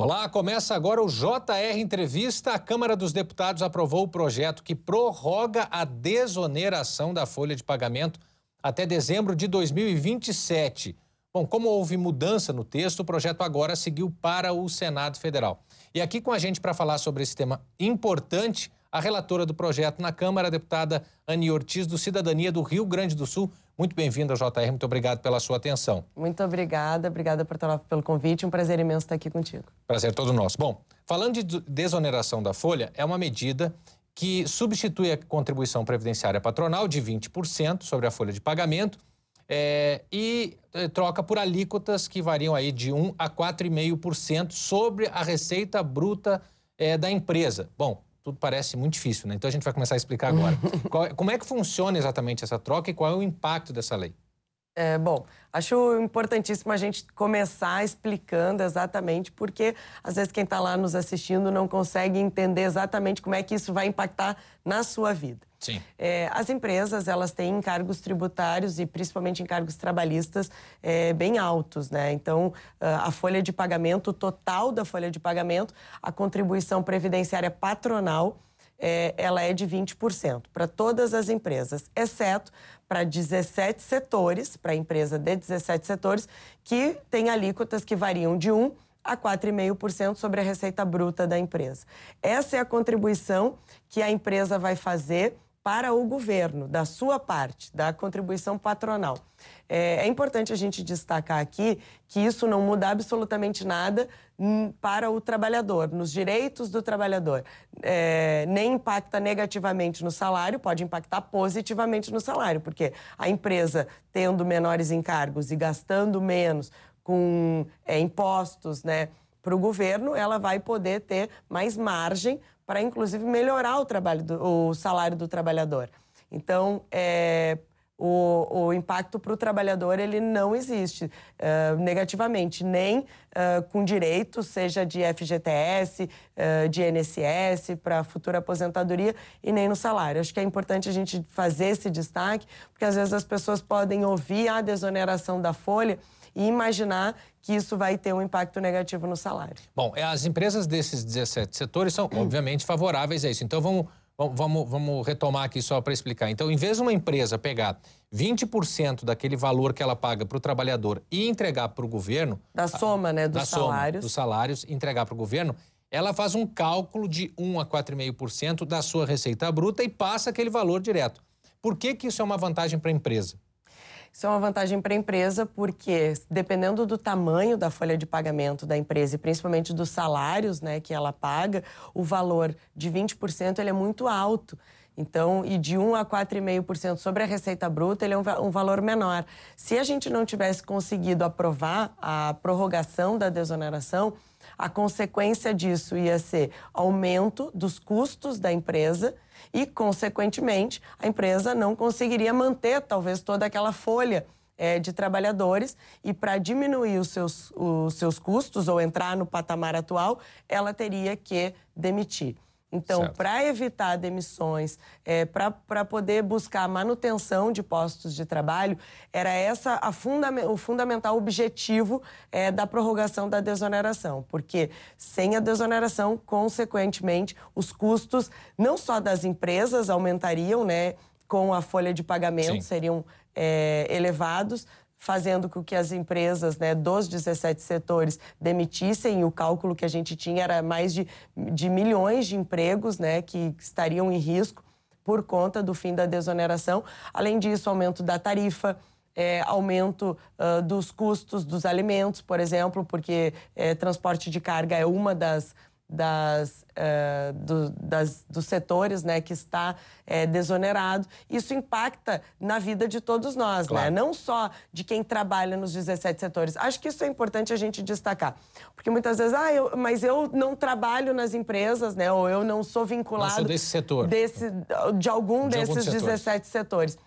Olá, começa agora o JR Entrevista. A Câmara dos Deputados aprovou o projeto que prorroga a desoneração da folha de pagamento até dezembro de 2027. Bom, como houve mudança no texto, o projeto agora seguiu para o Senado Federal. E aqui com a gente para falar sobre esse tema importante, a relatora do projeto na Câmara, a deputada Ani Ortiz, do Cidadania do Rio Grande do Sul. Muito bem-vinda JR, muito obrigado pela sua atenção. Muito obrigada, obrigada pelo convite, um prazer imenso estar aqui contigo. Prazer todo nosso. Bom, falando de desoneração da folha, é uma medida que substitui a contribuição previdenciária patronal de 20% sobre a folha de pagamento é, e é, troca por alíquotas que variam aí de 1 a 4,5% sobre a receita bruta é, da empresa. Bom, tudo parece muito difícil, né? Então a gente vai começar a explicar agora. qual, como é que funciona exatamente essa troca e qual é o impacto dessa lei? É, bom, acho importantíssimo a gente começar explicando exatamente porque às vezes quem está lá nos assistindo não consegue entender exatamente como é que isso vai impactar na sua vida. Sim. É, as empresas elas têm encargos tributários e principalmente encargos trabalhistas é, bem altos, né? Então a folha de pagamento, o total da folha de pagamento, a contribuição previdenciária patronal é, ela é de 20% para todas as empresas, exceto para 17 setores, para a empresa de 17 setores, que tem alíquotas que variam de 1 a 4,5% sobre a receita bruta da empresa. Essa é a contribuição que a empresa vai fazer para o governo, da sua parte, da contribuição patronal. É, é, importante a gente destacar aqui que isso não muda absolutamente nada hum, para o trabalhador, nos direitos do trabalhador. É, nem impacta negativamente no salário, pode impactar positivamente no salário, porque a empresa tendo menores encargos e gastando menos com é, impostos, né? Para o governo, ela vai poder ter mais margem para, inclusive, melhorar o, trabalho do, o salário do trabalhador. Então, é, o, o, impacto para o trabalhador ele não existe uh, negativamente, nem uh, com direito, seja de FGTS, uh, de INSS, para futura aposentadoria, e nem no salário. Acho que é importante a gente fazer esse destaque, porque às vezes as pessoas podem ouvir a desoneração da folha e imaginar que isso vai ter um impacto negativo no salário. Bom, é, as empresas desses 17 setores são, obviamente, favoráveis a isso. Então, vamos, vamos, vamos retomar aqui só para explicar. Então, em vez de uma empresa pegar 20% daquele valor que ela paga para o trabalhador e entregar para o governo... Da soma, né, dos salários. Soma dos salários, entregar para o governo, ela faz um cálculo de 1 a 4,5% da sua receita bruta e passa aquele valor direto. Por que, que isso é uma vantagem para a empresa? Isso é uma vantagem para a empresa porque, dependendo do tamanho da folha de pagamento da empresa e principalmente dos salários né, que ela paga, o valor de 20% ele é muito alto. Então, e de 1 a 4,5% sobre a receita bruta, ele é um, um, valor menor. Se a gente não tivesse conseguido aprovar a prorrogação da desoneração, a consequência disso ia ser aumento dos custos da empresa e, consequentemente, a empresa não conseguiria manter talvez toda aquela folha é, de trabalhadores e para diminuir os seus, os seus custos ou entrar no patamar atual, ela teria que demitir. Então, para evitar demissões, é, para poder buscar a manutenção de postos de trabalho, era essa a funda o fundamental objetivo é, da prorrogação da desoneração. Porque sem a desoneração, consequentemente, os custos não só das empresas aumentariam, né, com a folha de pagamento, Sim. seriam é, elevados, fazendo com que as empresas né, dos 17 setores demitissem. O cálculo que a gente tinha era mais de, de milhões de empregos né, que estariam em risco por conta do fim da desoneração. Além disso, aumento da tarifa. É, aumento uh, dos custos dos alimentos, por exemplo, porque é, transporte de carga é uma das, das, uh, do, das, dos setores né, que está é, desonerado. Isso impacta na vida de todos nós, né? claro. né? não só de quem trabalha nos 17 setores. Acho que isso é importante a gente destacar. Porque muitas vezes, ah, eu, mas eu não trabalho nas empresas, né? ou eu não sou vinculado. Não sou desse setor. Desse, de algum de desses algum 17 setores.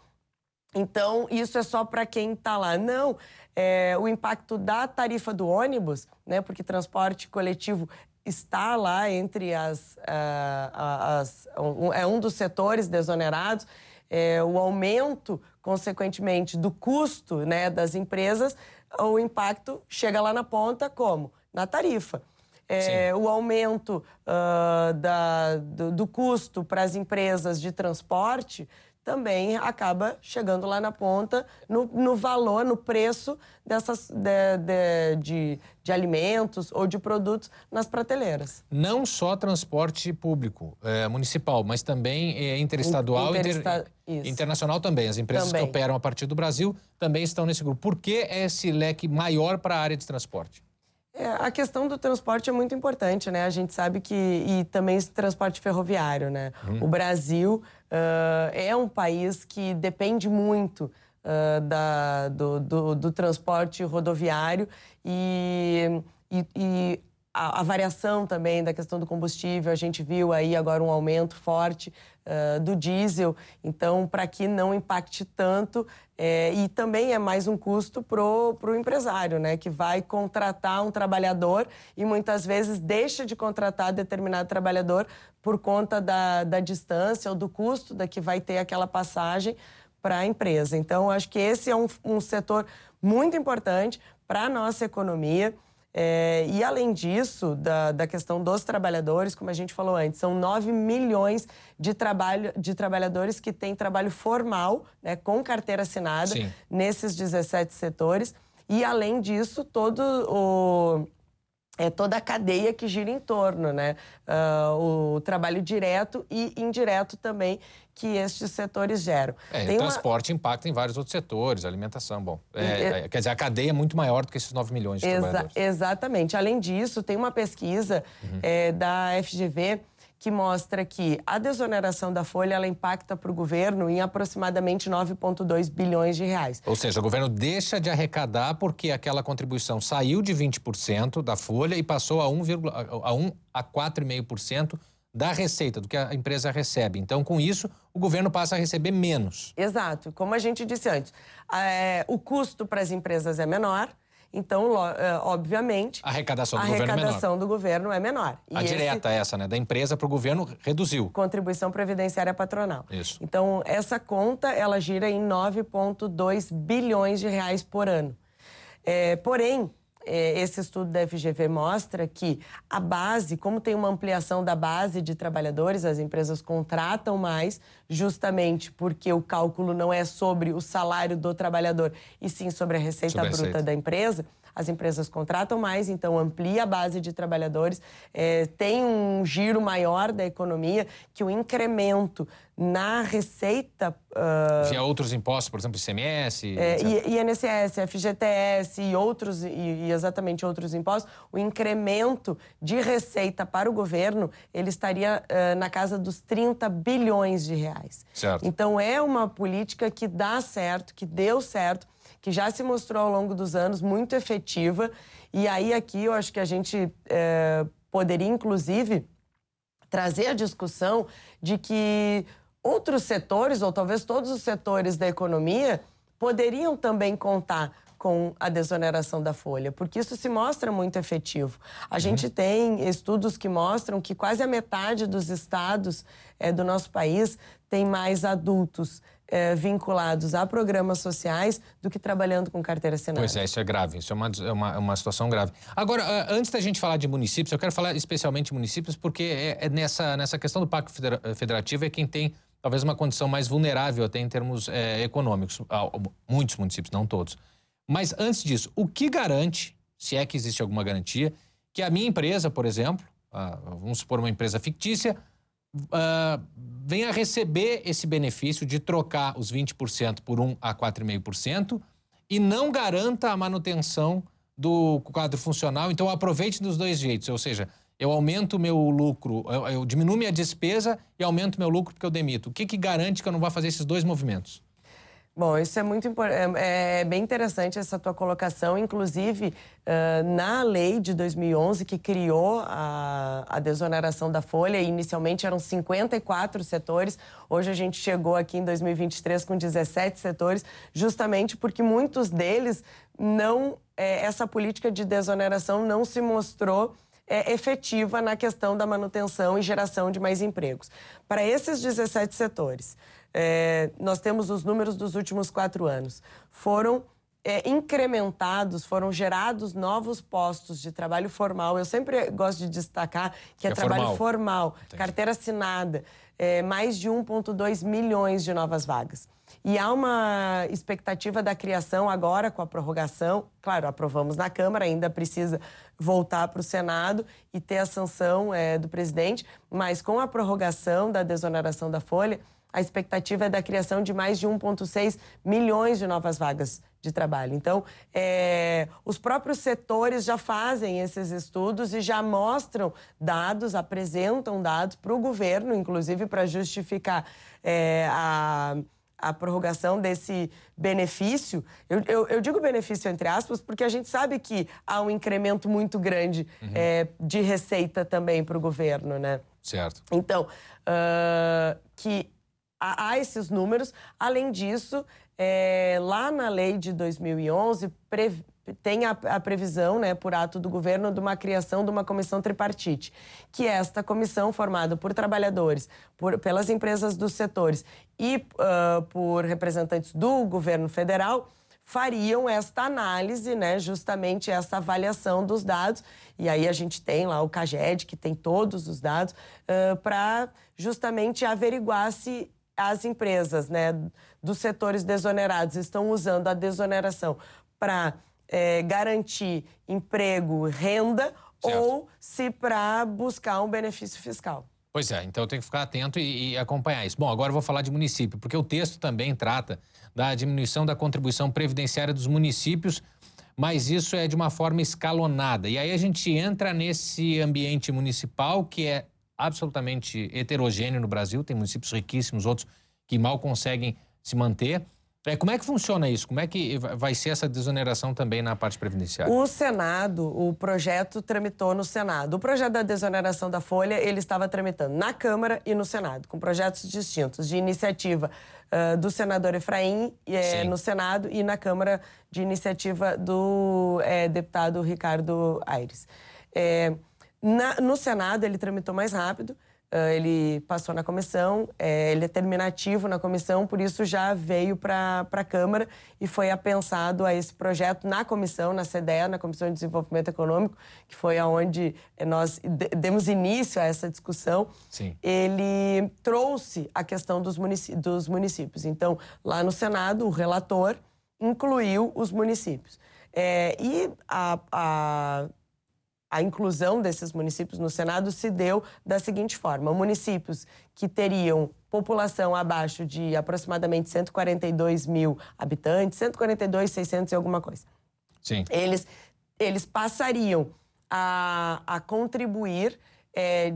Então, isso é só para quem está lá. Não, é, o impacto da tarifa do ônibus, né, porque transporte coletivo está lá entre as, uh, as um, é um dos setores desonerados. É, o aumento, consequentemente, do custo né, das empresas, o impacto chega lá na ponta como? Na tarifa. é, o aumento uh, da, do, do custo para as empresas de transporte também acaba chegando lá na ponta no, no valor, no preço dessas de, de, de, alimentos ou de produtos nas prateleiras. Não só transporte público é, municipal, mas também é, interestadual Interesta... e inter... internacional também. As empresas também. que operam a partir do Brasil também estão nesse grupo. Por que esse leque maior para a área de transporte? É, a questão do transporte é muito importante, né? A gente sabe que e também transporte ferroviário, né? Hum. O Brasil uh, é um país que depende muito uh, da, do, do, do, transporte rodoviário e, e, e a, a, variação também da questão do combustível, a gente viu aí agora um aumento forte uh, do diesel, então para que não impacte tanto é, e também é mais um custo para o empresário, né, que vai contratar um trabalhador e muitas vezes deixa de contratar determinado trabalhador por conta da, da distância ou do custo da que vai ter aquela passagem para a empresa. Então, acho que esse é um, um setor muito importante para a nossa economia. É, e além disso, da, da questão dos trabalhadores, como a gente falou antes, são 9 milhões de, trabalho, de trabalhadores que têm trabalho formal, né, com carteira assinada, Sim. nesses 17 setores. E além disso, todo o é toda a cadeia que gira em torno, né? Uh, o trabalho direto e indireto também que estes setores geram. É, o transporte uma... impacta em vários outros setores, alimentação, bom. É, é, quer dizer, a cadeia é muito maior do que esses 9 milhões de Exa trabalhadores. Exatamente. Além disso, tem uma pesquisa uhum. é, da FGV que mostra que a desoneração da folha ela impacta para o governo em aproximadamente 9,2 bilhões de reais. Ou seja, o governo deixa de arrecadar porque aquela contribuição saiu de 20% da folha e passou a 1, a 1 a 4,5% da receita, do que a empresa recebe. Então, com isso, o governo passa a receber menos. Exato. Como a gente disse antes, é, o custo para as empresas é menor, então, é, obviamente, a arrecadação do, a governo, arrecadação é do governo é menor. E a esse... direta essa, né? Da empresa para o governo reduziu. Contribuição previdenciária patronal. Isso. Então, essa conta ela gira em 9,2 bilhões de reais por ano. É, porém, é, esse estudo da FGV mostra que a base, como tem uma ampliação da base de trabalhadores, as empresas contratam mais, justamente porque o cálculo não é sobre o salário do trabalhador, e sim sobre a receita sobre a bruta receita. da empresa as empresas contratam mais, então amplia a base de trabalhadores, é, tem um giro maior da economia, que o incremento na receita. Uh, Via outros impostos, por exemplo, ICMS. É, INSS, FGTS e outros, e, e, exatamente outros impostos, o incremento de receita para o governo ele estaria uh, na casa dos 30 bilhões de reais. Certo. Então é uma política que dá certo, que deu certo que já se mostrou ao longo dos anos muito efetiva. E aí, aqui, eu acho que a gente é, poderia, inclusive, trazer a discussão de que outros setores, ou talvez todos os setores da economia, poderiam também contar com a desoneração da folha, porque isso se mostra muito efetivo. A uhum. gente tem estudos que mostram que quase a metade dos estados é, do nosso país tem mais adultos é, vinculados a programas sociais do que trabalhando com carteira assinada. Pois é, isso é grave, isso é uma, é uma, é uma situação grave. Agora, antes da gente falar de municípios, eu quero falar especialmente de municípios, porque é, é nessa, nessa questão do Pacto Federativo é quem tem talvez uma condição mais vulnerável até em termos é, econômicos. Muitos municípios, não todos. Mas antes disso, o que garante, se é que existe alguma garantia, que a minha empresa, por exemplo, vamos supor uma empresa fictícia, uh, venha receber esse benefício de trocar os 20% por 1 a 4,5% e não garanta a manutenção do quadro funcional. Então, aproveite dos dois jeitos, ou seja, eu aumento meu lucro, eu, eu diminuo minha despesa e aumento meu lucro porque eu demito. O que, que garante que eu não vá fazer esses dois movimentos? Bom, isso é muito importante. É, é, bem interessante essa tua colocação. Inclusive, na lei de 2011, que criou a, a desoneração da folha, inicialmente eram 54 setores, hoje a gente chegou aqui em 2023 com 17 setores, justamente porque muitos deles não. É, essa política de desoneração não se mostrou é, efetiva na questão da manutenção e geração de mais empregos. Para esses 17 setores, é, nós temos os números dos últimos quatro anos. Foram é, incrementados, foram gerados novos postos de trabalho formal. Eu sempre gosto de destacar que, que é, é, trabalho formal, formal carteira assinada, é, mais de 1,2 milhões de novas vagas. E há uma expectativa da criação agora com a prorrogação. Claro, aprovamos na Câmara, ainda precisa voltar para o Senado e ter a sanção é, do presidente, mas com a prorrogação da desoneração da folha, a expectativa é da criação de mais de 1,6 milhões de novas vagas de trabalho. Então, é, os próprios setores já fazem esses estudos e já mostram dados, apresentam dados para o governo, inclusive para justificar é, a a prorrogação desse benefício. Eu, eu, eu, digo benefício entre aspas porque a gente sabe que há um incremento muito grande uhum. é, de receita também para o governo, né? Certo. Então, uh, que há, esses números. Além disso, é, lá na lei de 2011, pre, tem a, a, previsão, né, por ato do governo, de uma criação de uma comissão tripartite, que é esta comissão formada por trabalhadores, por, pelas empresas dos setores e uh, por representantes do governo federal, fariam esta análise, né, justamente essa avaliação dos dados. E aí a gente tem lá o CAGED, que tem todos os dados, uh, para justamente averiguar se as empresas né, dos setores desonerados estão usando a desoneração para é, garantir emprego, renda certo. ou se para buscar um benefício fiscal. Pois é, então tem que ficar atento e, e, acompanhar isso. Bom, agora eu vou falar de município, porque o texto também trata da diminuição da contribuição previdenciária dos municípios, mas isso é de uma forma escalonada. E aí a gente entra nesse ambiente municipal que é absolutamente heterogêneo no Brasil, tem municípios riquíssimos, outros que mal conseguem se manter. É, como é que funciona isso? Como é que vai ser essa desoneração também na parte previdenciária? O Senado, o projeto tramitou no Senado. O projeto da desoneração da folha, ele estava tramitando na Câmara e no Senado, com projetos distintos, de iniciativa uh, do senador Efraim é, no Senado e na Câmara de iniciativa do é, deputado Ricardo Aires. É, na, no Senado, ele tramitou mais rápido. Uh, ele passou na comissão, é, ele é terminativo na comissão, por isso já veio para a Câmara e foi apensado a esse projeto na comissão, na CDE, na Comissão de Desenvolvimento Econômico, que foi aonde nós demos início a essa discussão. Sim. Ele trouxe a questão dos, munic dos municípios. Então, lá no Senado, o relator incluiu os municípios. É, e a, a a inclusão desses municípios no Senado se deu da seguinte forma: municípios que teriam população abaixo de aproximadamente 142 mil habitantes, 142, 600 e alguma coisa. Sim. Eles, eles passariam a, a contribuir é,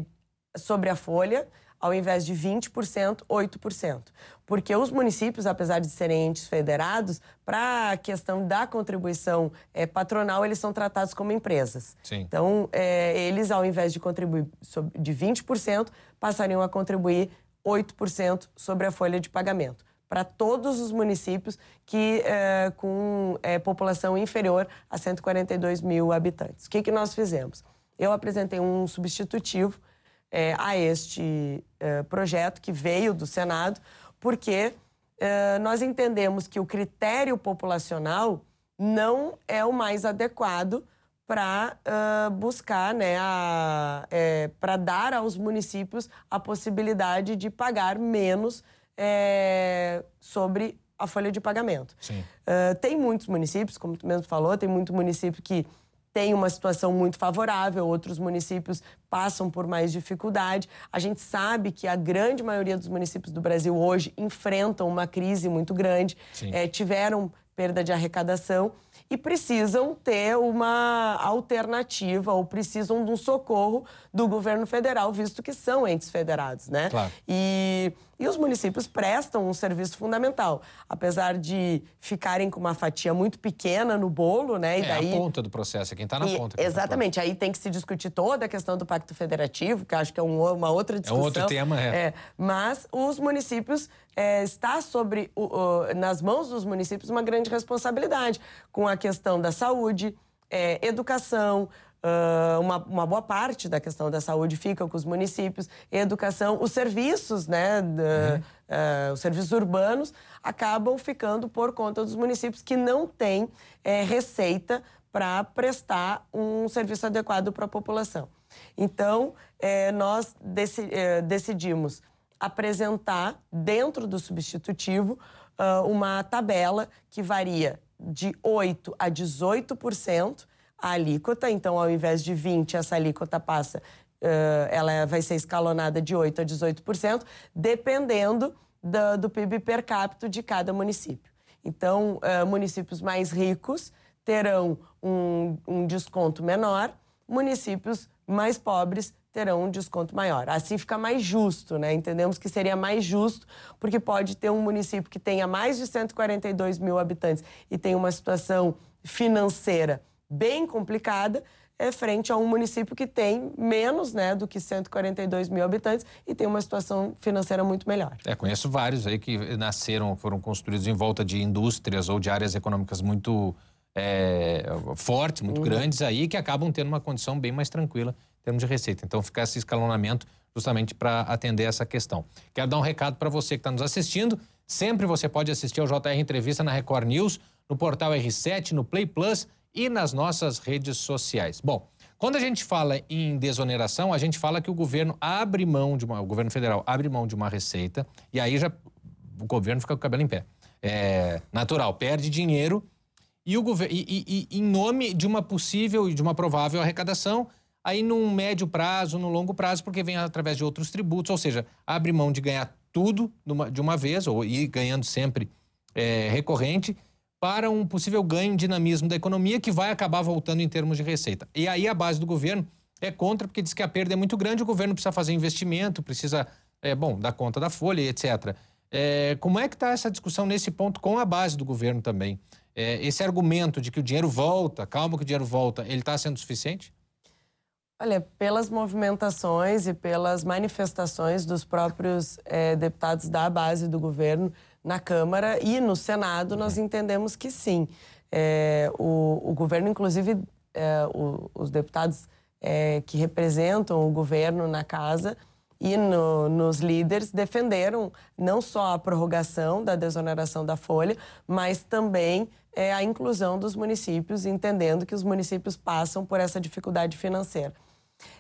sobre a folha ao invés de 20%, 8%. Porque os municípios, apesar de serem entes federados, para a questão da contribuição é, patronal, eles são tratados como empresas. Sim. Então, é, eles, ao invés de contribuir de 20%, passariam a contribuir 8% sobre a folha de pagamento para todos os municípios que é, com é, população inferior a 142 mil habitantes. O que, que nós fizemos? Eu apresentei um substitutivo é, a este é, projeto que veio do Senado, porque é, nós entendemos que o critério populacional não é o mais adequado para uh, buscar, né, é, para dar aos municípios a possibilidade de pagar menos é, sobre a folha de pagamento. Uh, tem muitos municípios, como tu mesmo falou, tem muito município que tem uma situação muito favorável, outros municípios passam por mais dificuldade. A gente sabe que a grande maioria dos municípios do Brasil hoje enfrentam uma crise muito grande, é, tiveram perda de arrecadação e precisam ter uma alternativa ou precisam de um socorro do governo federal, visto que são entes federados, né? Claro. E e os municípios prestam um serviço fundamental, apesar de ficarem com uma fatia muito pequena no bolo, né? E é daí... a ponta do processo, é quem está na e, ponta. Tá exatamente. Tá Aí tem que se discutir toda a questão do Pacto Federativo, que acho que é um, uma outra discussão. É um outro tema, é. é mas os municípios é, está sobre o, o, nas mãos dos municípios uma grande responsabilidade com a questão da saúde, é, educação, Uh, uma, uma, boa parte da questão da saúde fica com os municípios, educação, os serviços, né, uhum. uh, os serviços urbanos acabam ficando por conta dos municípios que não têm é, receita para prestar um serviço adequado para a população. Então, é, nós deci, é, decidimos apresentar dentro do substitutivo uh, uma tabela que varia de 8% a 18% a alíquota. Então, ao invés de 20%, essa alíquota passa, uh, ela vai ser escalonada de 8% a 18%, dependendo do, do PIB per capita de cada município. Então, uh, municípios mais ricos terão um, um desconto menor, municípios mais pobres terão um desconto maior. Assim fica mais justo, né? Entendemos que seria mais justo, porque pode ter um município que tenha mais de 142 mil habitantes e tem uma situação financeira bem complicada, é frente a um município que tem menos né, do que 142 mil habitantes e tem uma situação financeira muito melhor. É, conheço vários aí que nasceram, foram construídos em volta de indústrias ou de áreas econômicas muito é, fortes, muito uhum. grandes aí, que acabam tendo uma condição bem mais tranquila termos de receita. Então, fica esse escalonamento justamente para atender essa questão. Quero dar um recado para você que está nos assistindo. Sempre você pode assistir ao JR Entrevista na Record News, no portal R7, no Play Plus e nas nossas redes sociais. Bom, quando a gente fala em desoneração, a gente fala que o governo abre mão de uma, o governo federal abre mão de uma receita e aí já o governo fica com o cabelo em pé. É natural, perde dinheiro e o governo e, e, e em nome de uma possível e de uma provável arrecadação aí num médio prazo, no longo prazo, porque vem através de outros tributos, ou seja, abre mão de ganhar tudo de uma vez, ou ir ganhando sempre é, recorrente, para um possível ganho em dinamismo da economia que vai acabar voltando em termos de receita. E aí a base do governo é contra, porque diz que a perda é muito grande, o governo precisa fazer investimento, precisa, é, bom, dar conta da folha, etc. É, como é que está essa discussão nesse ponto com a base do governo também? É, esse argumento de que o dinheiro volta, calma que o dinheiro volta, ele está sendo suficiente? Olha, pelas movimentações e pelas manifestações dos próprios é, deputados da base do governo na Câmara e no Senado, nós entendemos que sim. É, o, o, governo, inclusive, é, o, os deputados que representam o governo na casa e no, nos líderes defenderam não só a prorrogação da desoneração da folha, mas também a inclusão dos municípios, entendendo que os municípios passam por essa dificuldade financeira.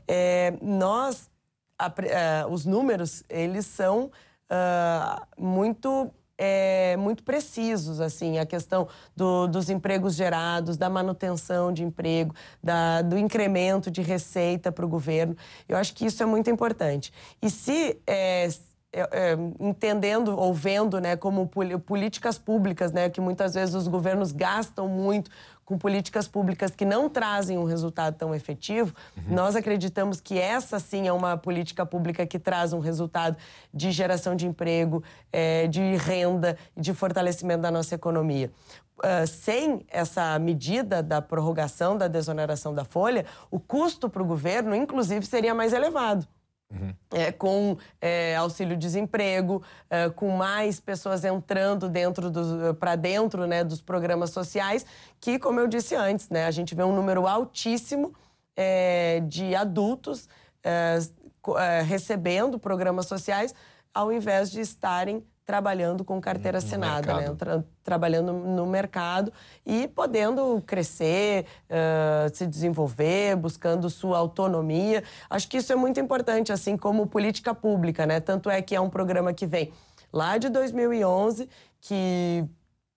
É, nós, a, a, é, os números, eles são uh, muito é, muito precisos, assim, a questão do, dos empregos gerados, da manutenção de emprego, da, do incremento de receita para o governo. Eu acho que isso é muito importante. E se é, é, é entendendo ou vendo né, como políticas públicas, né, que muitas vezes os governos gastam muito com políticas públicas que não trazem um resultado tão efetivo, uhum. nós acreditamos que essa sim é uma política pública que traz um resultado de geração de emprego, é, de renda e de fortalecimento da nossa economia. Uh, sem essa medida da prorrogação da desoneração da folha, o custo para o governo, inclusive, seria mais elevado. Uhum. É, com é, auxílio-desemprego, é, com mais pessoas entrando dentro para dentro né, dos programas sociais, que, como eu disse antes, né, a gente vê um número altíssimo é, de adultos é, é, recebendo programas sociais, ao invés de estarem trabalhando com carteira no assinada, né? Tra trabalhando no mercado e podendo crescer, uh, se desenvolver, buscando sua autonomia. Acho que isso é muito importante, assim como política pública, né? Tanto é que é um programa que vem lá de 2011, que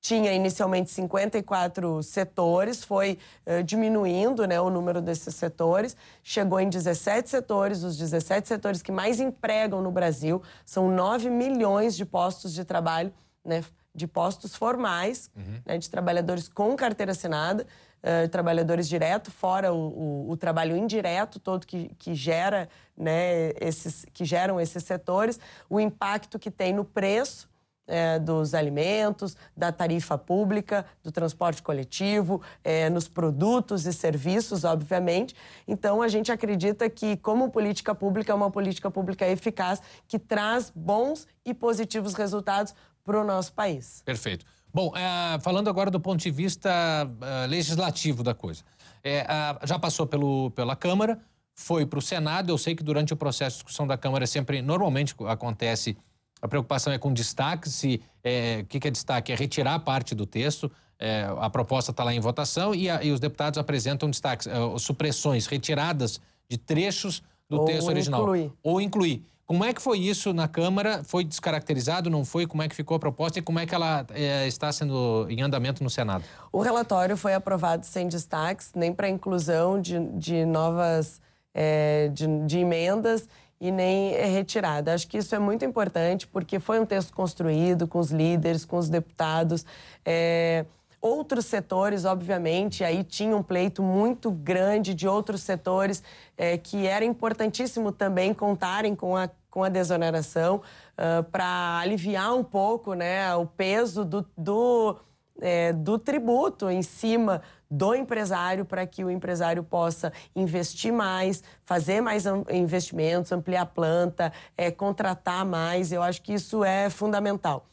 tinha inicialmente 54 setores, foi uh, diminuindo né, o número desses setores, chegou em 17 setores, os 17 setores que mais empregam no Brasil, são 9 milhões de postos de trabalho, né, de postos formais, uhum. né, de trabalhadores com carteira assinada, uh, trabalhadores direto, fora o, o, o, trabalho indireto todo que, que gera, né, esses, que geram esses setores, o impacto que tem no preço, é, dos alimentos, da tarifa pública, do transporte coletivo, é, nos produtos e serviços, obviamente. Então, a gente acredita que, como política pública, é uma política pública eficaz que traz bons e positivos resultados para o nosso país. Perfeito. Bom, é, falando agora do ponto de vista uh, legislativo da coisa. é, já passou pelo, pela Câmara, foi para o Senado. Eu sei que durante o processo de discussão da Câmara sempre, normalmente acontece, a preocupação é com destaque. Se é, o que, que é destaque? É retirar parte do texto. É, a proposta está lá em votação e, a, e, os deputados apresentam destaques, é, supressões, retiradas de trechos do Ou texto original. Incluir. Ou incluir. Como é que foi isso na Câmara? Foi descaracterizado, não foi? Como é que ficou a proposta e como é que ela é, está sendo em andamento no Senado? O relatório foi aprovado sem destaques, nem para inclusão de, de novas é, de, de emendas e nem retirada. Acho que isso é muito importante porque foi um texto construído com os líderes, com os deputados. É, outros setores, obviamente, aí tinha um pleito muito grande de outros setores é, que era importantíssimo também contarem com a, com a desoneração uh, para aliviar um pouco né, o peso do, do, é, do tributo em cima do empresário para que o empresário possa investir mais, fazer mais investimentos, ampliar a planta, é, contratar mais. Eu acho que isso é fundamental.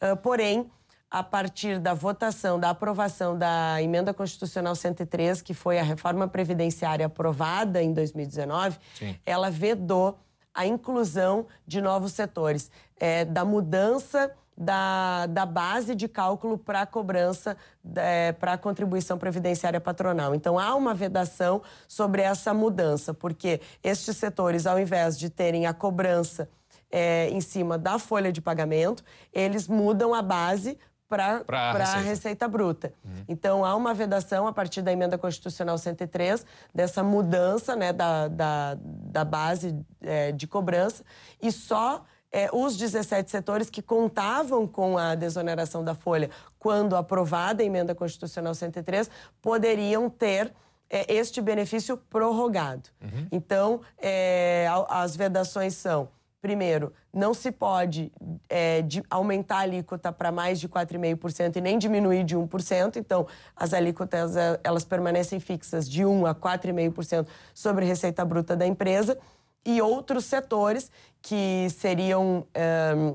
Uh, porém, a partir da votação, da aprovação da emenda constitucional 103, que foi a reforma previdenciária aprovada em 2019, Sim. ela vedou a inclusão de novos setores, é, da mudança da, da base de cálculo para a cobrança, é, para a contribuição previdenciária patronal. Então, há uma vedação sobre essa mudança, porque estes setores, ao invés de terem a cobrança é, em cima da folha de pagamento, eles mudam a base para a receita. receita. bruta. Uhum. Então, há uma vedação a partir da emenda constitucional 103, dessa mudança né, da, da, da base é, de cobrança, e só é, os 17 setores que contavam com a desoneração da folha quando aprovada a emenda constitucional 103 poderiam ter é, este benefício prorrogado. Uhum. Então, é, as vedações são Primeiro, não se pode é, aumentar a alíquota para mais de 4,5% e nem diminuir de 1%. Então, as alíquotas é, elas permanecem fixas de 1 a 4,5% sobre a receita bruta da empresa. E outros setores que seriam. É,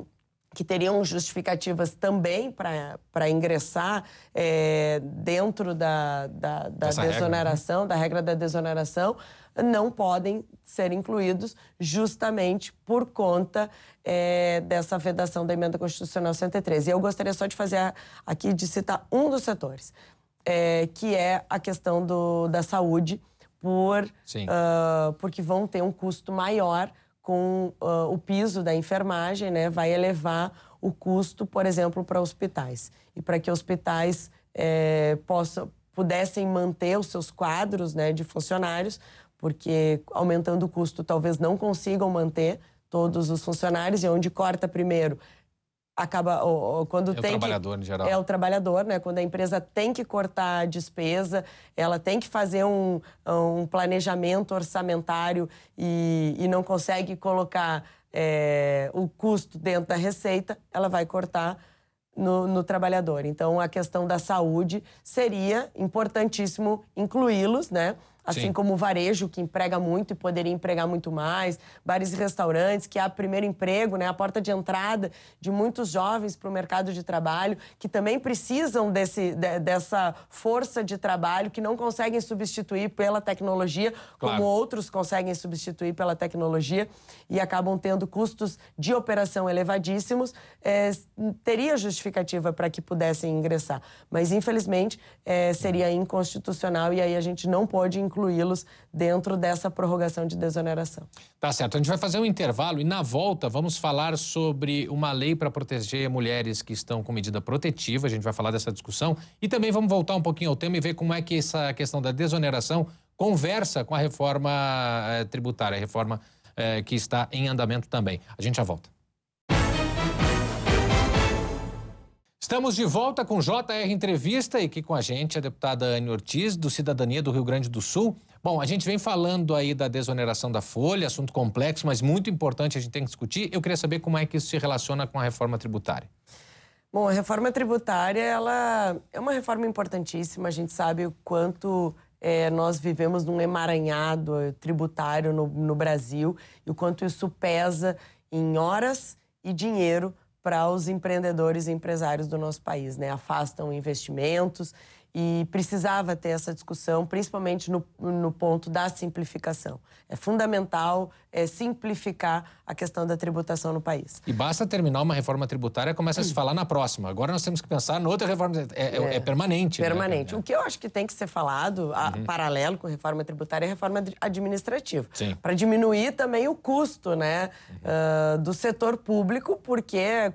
que teriam justificativas também para ingressar é, dentro da, da, da desoneração, regra, né? da regra da desoneração, não podem ser incluídos justamente por conta é, dessa vedação da emenda constitucional 113. E eu gostaria só de fazer aqui, de citar um dos setores, é, que é a questão do, da saúde, por, uh, porque vão ter um custo maior com uh, o piso da enfermagem, né, vai elevar o custo, por exemplo, para hospitais. E para que hospitais é, possam, pudessem manter os seus quadros né, de funcionários, porque aumentando o custo talvez não consigam manter todos os funcionários e onde corta primeiro acaba ou, ou, quando é tem o trabalhador que, em geral. É o trabalhador né? Quando a empresa tem que cortar a despesa ela tem que fazer um, um planejamento orçamentário e, e não consegue colocar é, o custo dentro da receita ela vai cortar no, no, trabalhador. Então a questão da saúde seria importantíssimo incluí-los né assim Sim. como o varejo, que emprega muito e poderia empregar muito mais, bares e restaurantes, que é o primeiro emprego, né, a porta de entrada de muitos jovens para o mercado de trabalho, que também precisam desse, de, dessa força de trabalho, que não conseguem substituir pela tecnologia, claro. como outros conseguem substituir pela tecnologia, e acabam tendo custos de operação elevadíssimos, é, teria justificativa para que pudessem ingressar. Mas, infelizmente, é, seria inconstitucional e aí a gente não pode incluir incluí-los dentro dessa prorrogação de desoneração. Tá certo. A gente vai fazer um intervalo e na volta vamos falar sobre uma lei para proteger mulheres que estão com medida protetiva. A gente vai falar dessa discussão e também vamos voltar um pouquinho ao tema e ver como é que essa questão da desoneração conversa com a reforma eh, tributária, a reforma eh, que está em andamento também. A gente já volta. Estamos de volta com JR Entrevista e aqui com a gente a deputada Anne Ortiz, do Cidadania do Rio Grande do Sul. Bom, a gente vem falando aí da desoneração da folha, assunto complexo, mas muito importante, a gente tem que discutir. Eu queria saber como é que isso se relaciona com a reforma tributária. Bom, a reforma tributária ela é uma reforma importantíssima. A gente sabe o quanto é, nós vivemos num emaranhado tributário no, no Brasil e o quanto isso pesa em horas e dinheiro para os empreendedores e empresários do nosso país, né? Afastam investimentos e precisava ter essa discussão, principalmente no, no ponto da simplificação. É fundamental é, simplificar a questão da tributação no país. E basta terminar uma reforma tributária começa a se falar na próxima. Agora nós temos que pensar em outra reforma. É, é, é permanente. Né? Permanente. Né? O que eu acho que tem que ser falado, a, uhum. paralelo com a reforma tributária, é a reforma administrativa. Para diminuir também o custo né, uhum. uh, do setor público, porque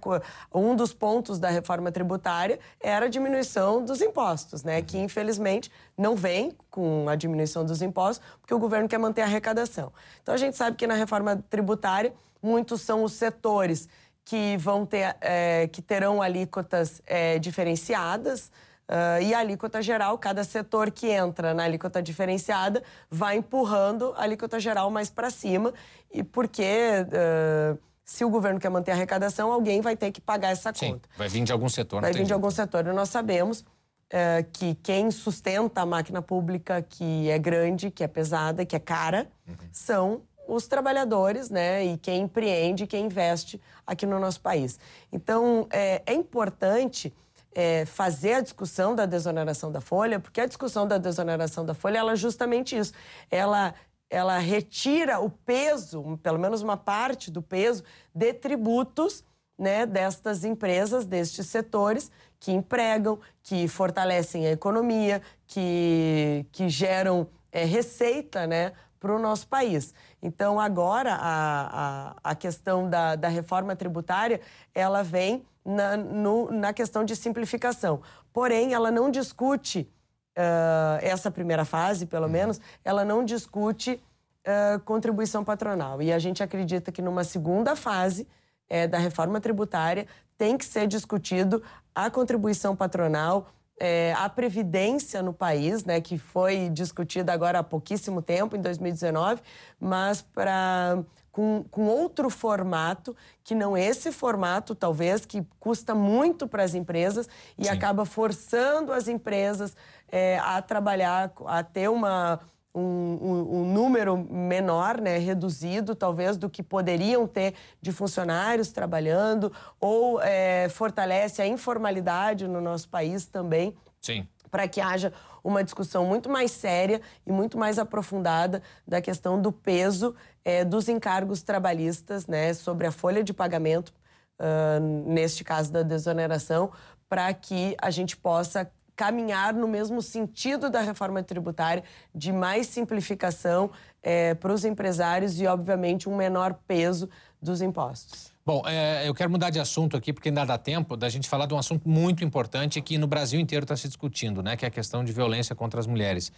um dos pontos da reforma tributária era a diminuição dos impostos, né, uhum. que infelizmente não vem com a diminuição dos impostos, porque o governo quer manter a arrecadação. Então a gente sabe que na reforma tributária, muitos são os setores que vão ter, é, que terão alíquotas é, diferenciadas. Uh, e a alíquota geral, cada setor que entra na alíquota diferenciada vai empurrando a alíquota geral mais para cima, e porque uh, se o governo quer manter a arrecadação, alguém vai ter que pagar essa Sim, conta. Vai vir de algum setor. Vai vir de algum setor. E nós sabemos é, que quem sustenta a máquina pública, que é grande, que é pesada, que é cara, uhum. são os trabalhadores, né? E quem empreende, quem investe aqui no nosso país. Então, é, é importante é, fazer a discussão da desoneração da folha, porque a discussão da desoneração da folha, ela é justamente isso. Ela ela retira o peso, pelo menos uma parte do peso, de tributos né, destas empresas, destes setores que empregam, que fortalecem a economia, que, que geram é, receita né, para o nosso país. Então, agora, a, a, a questão da, da reforma tributária, ela vem na, no, na questão de simplificação. Porém, ela não discute, uh, essa primeira fase, pelo uhum. menos, ela não discute uh, contribuição patronal. E a gente acredita que numa segunda fase é, da reforma tributária tem que ser discutido a contribuição patronal, é, a previdência no país, né, que foi discutida agora há pouquíssimo tempo, em 2019, mas para com, com outro formato, que não esse formato, talvez, que custa muito para as empresas e Sim. acaba forçando as empresas é, a trabalhar, a ter uma um, um, um, número menor, né, reduzido, talvez, do que poderiam ter de funcionários trabalhando, ou é, fortalece a informalidade no nosso país também. Sim. Para que haja uma discussão muito mais séria e muito mais aprofundada da questão do peso é, dos encargos trabalhistas, né, sobre a folha de pagamento, uh, neste caso da desoneração, para que a gente possa caminhar no mesmo sentido da reforma tributária, de mais simplificação é, para os empresários e, obviamente, um menor peso dos impostos. Bom, é, eu quero mudar de assunto aqui, porque ainda dá tempo da gente falar de um assunto muito importante que no Brasil inteiro está se discutindo, né? Que é a questão de violência contra as mulheres.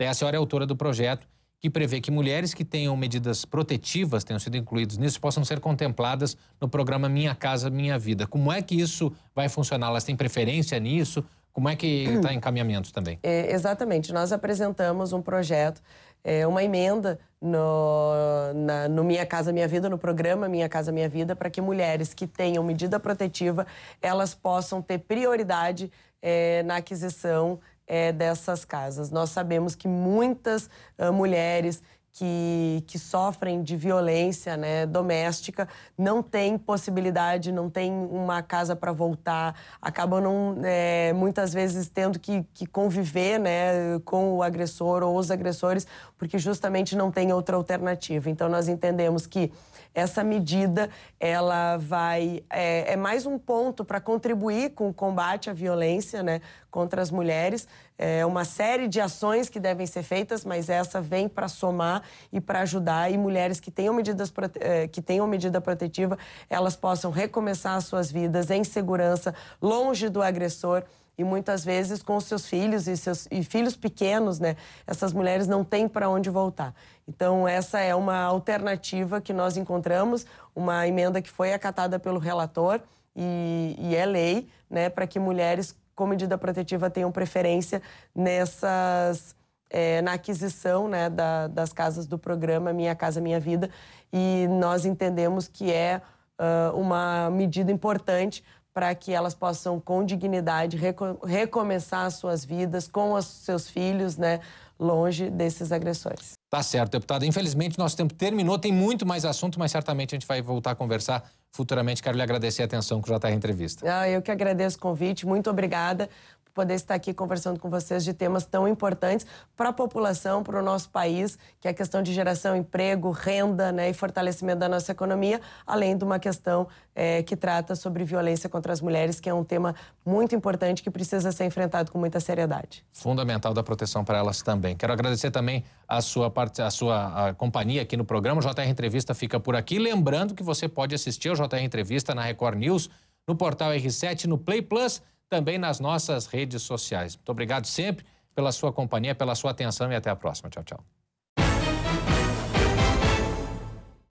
a senhora é autora do projeto que prevê que mulheres que tenham medidas protetivas, tenham sido incluídas nisso, possam ser contempladas no programa Minha Casa Minha Vida. Como é que isso vai funcionar? Elas têm preferência nisso? Como é que está encaminhamento também? É, exatamente. Nós apresentamos um projeto, é, uma emenda no, na, no Minha Casa Minha Vida, no programa Minha Casa Minha Vida, para que mulheres que tenham medida protetiva, elas possam ter prioridade é, na aquisição é, dessas casas. Nós sabemos que muitas uh, mulheres que, que sofrem de violência né, doméstica não têm possibilidade, não têm uma casa para voltar, acabam não, é, muitas vezes tendo que, que conviver né, com o agressor ou os agressores, porque justamente não tem outra alternativa. Então, nós entendemos que essa medida ela vai é, é mais um ponto para contribuir com o combate à violência né, contra as mulheres. É uma série de ações que devem ser feitas, mas essa vem para somar e para ajudar e mulheres que tenham medidas é, que tenham medida protetiva elas possam recomeçar as suas vidas em segurança, longe do agressor e muitas vezes com seus filhos e seus e filhos pequenos, né? Essas mulheres não têm para onde voltar. Então essa é uma alternativa que nós encontramos, uma emenda que foi acatada pelo relator e, e é lei, né, para que mulheres com medida protetiva tenham preferência nessas é, na aquisição né, da, das casas do programa Minha Casa Minha Vida e nós entendemos que é uh, uma medida importante para que elas possam, com dignidade, reco recomeçar as suas vidas com os seus filhos, né, longe desses agressores. Tá certo, deputada. Infelizmente, nosso tempo terminou. Tem muito mais assunto, mas certamente a gente vai voltar a conversar futuramente. Quero lhe agradecer a atenção com o JR Entrevista. Ah, eu que agradeço o convite. Muito obrigada poder estar aqui conversando com vocês de temas tão importantes para a população, para o nosso país, que é a questão de geração, emprego, renda né, e fortalecimento da nossa economia, além de uma questão é, que trata sobre violência contra as mulheres, que é um tema muito importante que precisa ser enfrentado com muita seriedade. Fundamental da proteção para elas também. Quero agradecer também a sua, parte, a sua a companhia aqui no programa. O JR Entrevista fica por aqui. Lembrando que você pode assistir ao JR Entrevista na Record News, no portal R7, no Play Plus, também nas nossas redes sociais. Muito obrigado sempre pela sua companhia, pela sua atenção e até a próxima. Tchau, tchau.